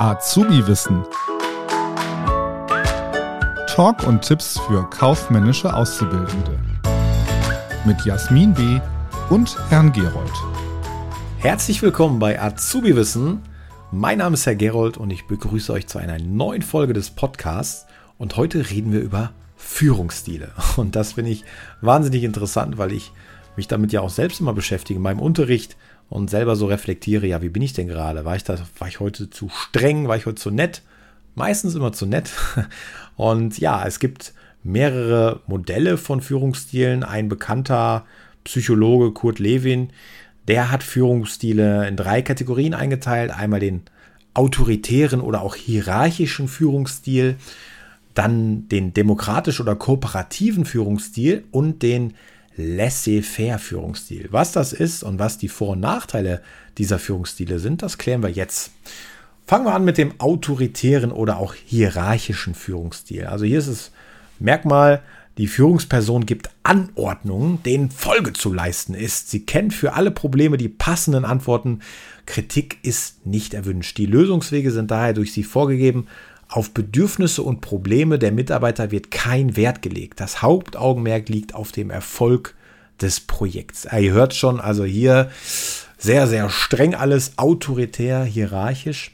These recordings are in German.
Azubi-Wissen. Talk und Tipps für kaufmännische Auszubildende. Mit Jasmin B. und Herrn Gerold. Herzlich willkommen bei Azubi-Wissen. Mein Name ist Herr Gerold und ich begrüße euch zu einer neuen Folge des Podcasts. Und heute reden wir über Führungsstile. Und das finde ich wahnsinnig interessant, weil ich mich damit ja auch selbst immer beschäftige in meinem Unterricht und selber so reflektiere, ja, wie bin ich denn gerade? War ich da, war ich heute zu streng? War ich heute zu nett? Meistens immer zu nett. Und ja, es gibt mehrere Modelle von Führungsstilen. Ein bekannter Psychologe, Kurt Lewin, der hat Führungsstile in drei Kategorien eingeteilt. Einmal den autoritären oder auch hierarchischen Führungsstil, dann den demokratisch oder kooperativen Führungsstil und den Laissez-faire-Führungsstil. Was das ist und was die Vor- und Nachteile dieser Führungsstile sind, das klären wir jetzt. Fangen wir an mit dem autoritären oder auch hierarchischen Führungsstil. Also hier ist es Merkmal, die Führungsperson gibt Anordnungen, denen Folge zu leisten ist. Sie kennt für alle Probleme die passenden Antworten. Kritik ist nicht erwünscht. Die Lösungswege sind daher durch sie vorgegeben auf Bedürfnisse und Probleme der Mitarbeiter wird kein Wert gelegt. Das Hauptaugenmerk liegt auf dem Erfolg des Projekts. Ihr hört schon, also hier sehr, sehr streng alles, autoritär, hierarchisch.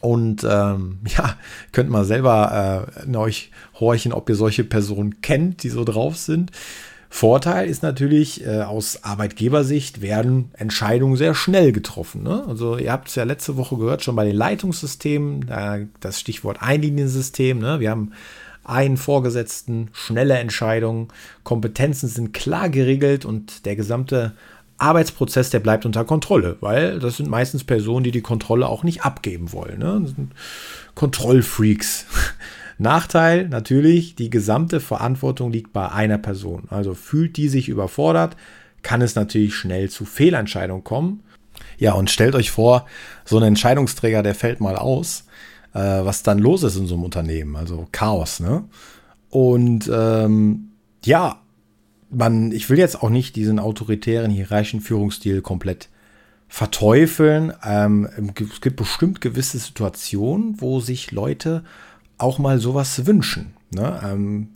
Und ähm, ja, könnt mal selber äh, in euch horchen, ob ihr solche Personen kennt, die so drauf sind. Vorteil ist natürlich, äh, aus Arbeitgebersicht werden Entscheidungen sehr schnell getroffen. Ne? Also ihr habt es ja letzte Woche gehört, schon bei den Leitungssystemen, äh, das Stichwort Einliniensystem. Ne? Wir haben einen Vorgesetzten, schnelle Entscheidungen, Kompetenzen sind klar geregelt und der gesamte Arbeitsprozess, der bleibt unter Kontrolle, weil das sind meistens Personen, die die Kontrolle auch nicht abgeben wollen. Ne? Kontrollfreaks. Nachteil natürlich, die gesamte Verantwortung liegt bei einer Person. Also fühlt die sich überfordert, kann es natürlich schnell zu Fehlentscheidungen kommen. Ja, und stellt euch vor, so ein Entscheidungsträger, der fällt mal aus, äh, was dann los ist in so einem Unternehmen. Also Chaos, ne? Und ähm, ja, man, ich will jetzt auch nicht diesen autoritären, hierarchischen Führungsstil komplett verteufeln. Ähm, es gibt bestimmt gewisse Situationen, wo sich Leute auch mal sowas wünschen. Ne? Ähm,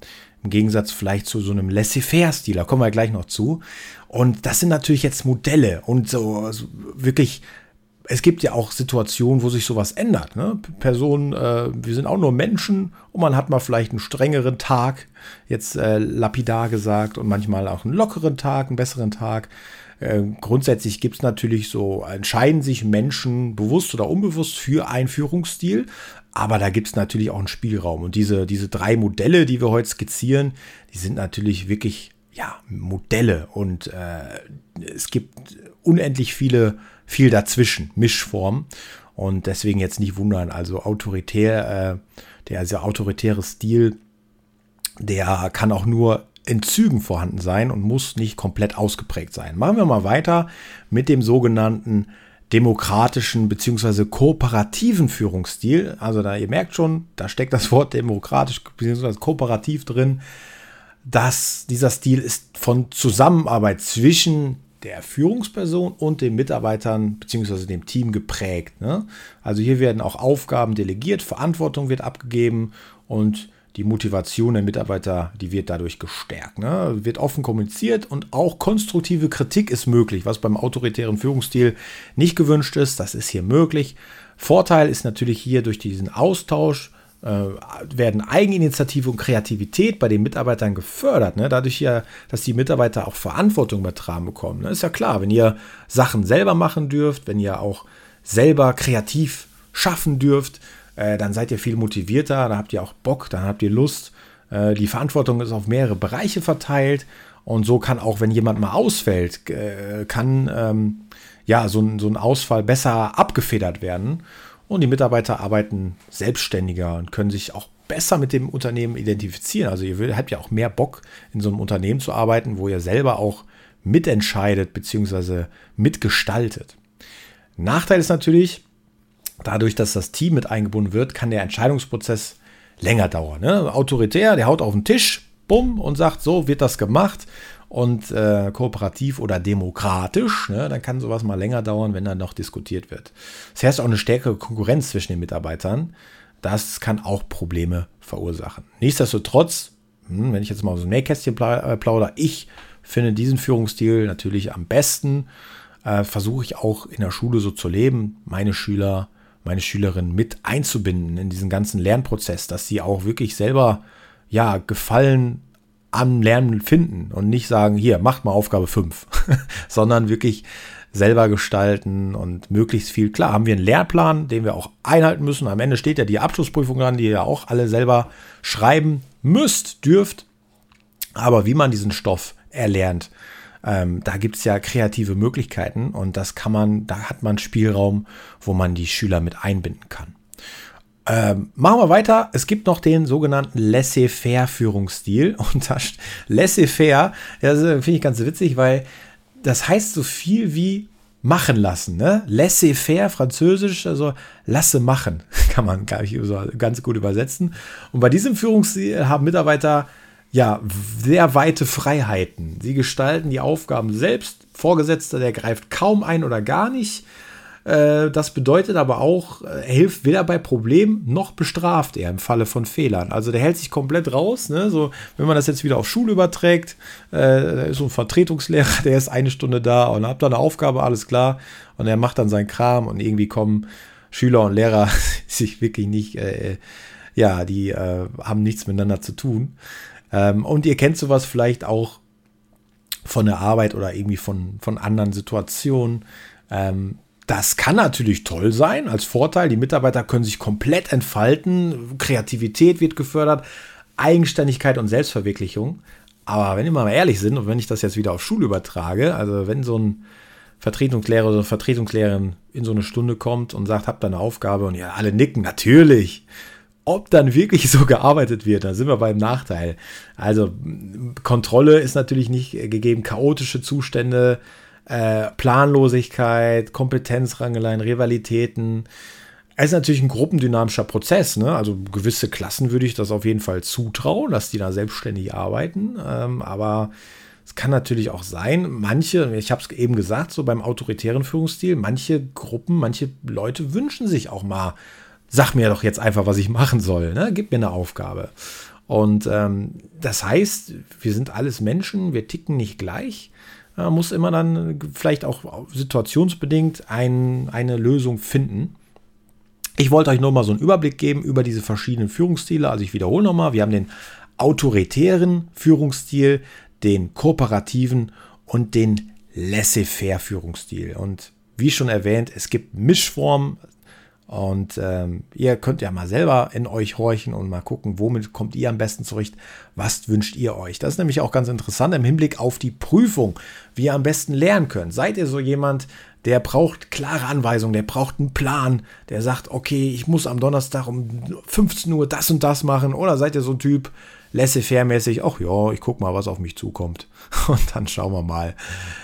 Im Gegensatz vielleicht zu so einem Laissez-faire-Stil, da kommen wir gleich noch zu. Und das sind natürlich jetzt Modelle und so also wirklich. Es gibt ja auch Situationen, wo sich sowas ändert. Ne? Personen, äh, wir sind auch nur Menschen und man hat mal vielleicht einen strengeren Tag, jetzt äh, lapidar gesagt, und manchmal auch einen lockeren Tag, einen besseren Tag. Äh, grundsätzlich gibt es natürlich so, entscheiden sich Menschen bewusst oder unbewusst für einen Führungsstil, aber da gibt es natürlich auch einen Spielraum. Und diese, diese drei Modelle, die wir heute skizzieren, die sind natürlich wirklich ja, Modelle. Und äh, es gibt unendlich viele, viel dazwischen, Mischformen. Und deswegen jetzt nicht wundern. Also autoritär, äh, der also autoritäre Stil, der kann auch nur in Zügen vorhanden sein und muss nicht komplett ausgeprägt sein. Machen wir mal weiter mit dem sogenannten demokratischen bzw. kooperativen Führungsstil. Also da ihr merkt schon, da steckt das Wort demokratisch bzw. kooperativ drin. dass dieser Stil ist von Zusammenarbeit zwischen der Führungsperson und den Mitarbeitern bzw. dem Team geprägt. Ne? Also hier werden auch Aufgaben delegiert, Verantwortung wird abgegeben und die Motivation der Mitarbeiter, die wird dadurch gestärkt. Ne? Wird offen kommuniziert und auch konstruktive Kritik ist möglich, was beim autoritären Führungsstil nicht gewünscht ist. Das ist hier möglich. Vorteil ist natürlich hier durch diesen Austausch äh, werden Eigeninitiative und Kreativität bei den Mitarbeitern gefördert. Ne? Dadurch ja, dass die Mitarbeiter auch Verantwortung übertragen bekommen. Ne? Ist ja klar, wenn ihr Sachen selber machen dürft, wenn ihr auch selber kreativ schaffen dürft, äh, dann seid ihr viel motivierter, da habt ihr auch Bock, dann habt ihr Lust. Äh, die Verantwortung ist auf mehrere Bereiche verteilt und so kann auch, wenn jemand mal ausfällt, äh, kann ähm, ja so ein, so ein Ausfall besser abgefedert werden und die Mitarbeiter arbeiten selbstständiger und können sich auch besser mit dem Unternehmen identifizieren. Also ihr habt ja auch mehr Bock, in so einem Unternehmen zu arbeiten, wo ihr selber auch mitentscheidet bzw. mitgestaltet. Nachteil ist natürlich, dadurch, dass das Team mit eingebunden wird, kann der Entscheidungsprozess länger dauern. Ne? Autoritär, der haut auf den Tisch, bumm, und sagt, so wird das gemacht. und äh, kooperativ oder demokratisch, ne, dann kann sowas mal länger dauern, wenn dann noch diskutiert wird. Das heißt auch eine stärkere Konkurrenz zwischen den Mitarbeitern. Das kann auch Probleme verursachen. Nichtsdestotrotz, hm, wenn ich jetzt mal so ein Nähkästchen äh, plaudere, ich finde diesen Führungsstil natürlich am besten. Äh, Versuche ich auch in der Schule so zu leben, meine Schüler, meine Schülerinnen mit einzubinden in diesen ganzen Lernprozess, dass sie auch wirklich selber ja Gefallen am Lernen finden und nicht sagen, hier, macht mal Aufgabe 5, sondern wirklich selber gestalten und möglichst viel. Klar, haben wir einen Lehrplan, den wir auch einhalten müssen. Am Ende steht ja die Abschlussprüfung dran, die ihr ja auch alle selber schreiben müsst, dürft. Aber wie man diesen Stoff erlernt, ähm, da gibt es ja kreative Möglichkeiten und das kann man, da hat man Spielraum, wo man die Schüler mit einbinden kann. Ähm, machen wir weiter. Es gibt noch den sogenannten Laissez-faire-Führungsstil. Und das Laissez-faire, das äh, finde ich ganz witzig, weil das heißt so viel wie machen lassen. Ne? Laissez-faire, französisch, also lasse machen, kann man glaube ich, ganz gut übersetzen. Und bei diesem Führungsstil haben Mitarbeiter ja sehr weite Freiheiten. Sie gestalten die Aufgaben selbst. Vorgesetzter, der greift kaum ein oder gar nicht. Äh, das bedeutet aber auch, er hilft weder bei Problemen noch bestraft er im Falle von Fehlern. Also der hält sich komplett raus. Ne? So, wenn man das jetzt wieder auf Schule überträgt, äh, da ist so ein Vertretungslehrer, der ist eine Stunde da und hat da eine Aufgabe, alles klar. Und er macht dann seinen Kram und irgendwie kommen Schüler und Lehrer sich wirklich nicht, äh, ja, die äh, haben nichts miteinander zu tun. Ähm, und ihr kennt sowas vielleicht auch von der Arbeit oder irgendwie von, von anderen Situationen. Ähm, das kann natürlich toll sein als Vorteil. Die Mitarbeiter können sich komplett entfalten. Kreativität wird gefördert. Eigenständigkeit und Selbstverwirklichung. Aber wenn wir mal ehrlich sind und wenn ich das jetzt wieder auf Schule übertrage, also wenn so ein Vertretungslehrer oder eine Vertretungslehrerin in so eine Stunde kommt und sagt, habt ihr eine Aufgabe und ja, alle nicken, natürlich. Ob dann wirklich so gearbeitet wird, da sind wir beim Nachteil. Also Kontrolle ist natürlich nicht gegeben, chaotische Zustände, äh, Planlosigkeit, Kompetenzrangeleien, Rivalitäten. Es ist natürlich ein gruppendynamischer Prozess. Ne? Also gewisse Klassen würde ich das auf jeden Fall zutrauen, dass die da selbstständig arbeiten. Ähm, aber es kann natürlich auch sein, manche, ich habe es eben gesagt, so beim autoritären Führungsstil, manche Gruppen, manche Leute wünschen sich auch mal, sag mir doch jetzt einfach, was ich machen soll. Ne? Gib mir eine Aufgabe. Und ähm, das heißt, wir sind alles Menschen, wir ticken nicht gleich äh, muss immer dann vielleicht auch situationsbedingt ein, eine Lösung finden. Ich wollte euch nur mal so einen Überblick geben über diese verschiedenen Führungsstile. Also ich wiederhole nochmal, wir haben den autoritären Führungsstil, den kooperativen und den laissez-faire Führungsstil. Und wie schon erwähnt, es gibt Mischformen, und ähm, ihr könnt ja mal selber in euch horchen und mal gucken, womit kommt ihr am besten zurecht, was wünscht ihr euch. Das ist nämlich auch ganz interessant im Hinblick auf die Prüfung, wie ihr am besten lernen könnt. Seid ihr so jemand, der braucht klare Anweisungen, der braucht einen Plan, der sagt, okay, ich muss am Donnerstag um 15 Uhr das und das machen. Oder seid ihr so ein Typ, laissez-faire-mäßig, ach ja, ich guck mal, was auf mich zukommt. Und dann schauen wir mal.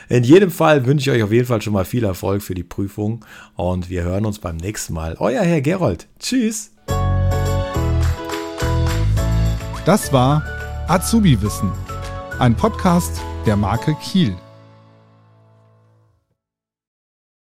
In jedem Fall wünsche ich euch auf jeden Fall schon mal viel Erfolg für die Prüfung und wir hören uns beim nächsten Mal. Euer Herr Gerold. Tschüss. Das war Azubi Wissen, ein Podcast der Marke Kiel.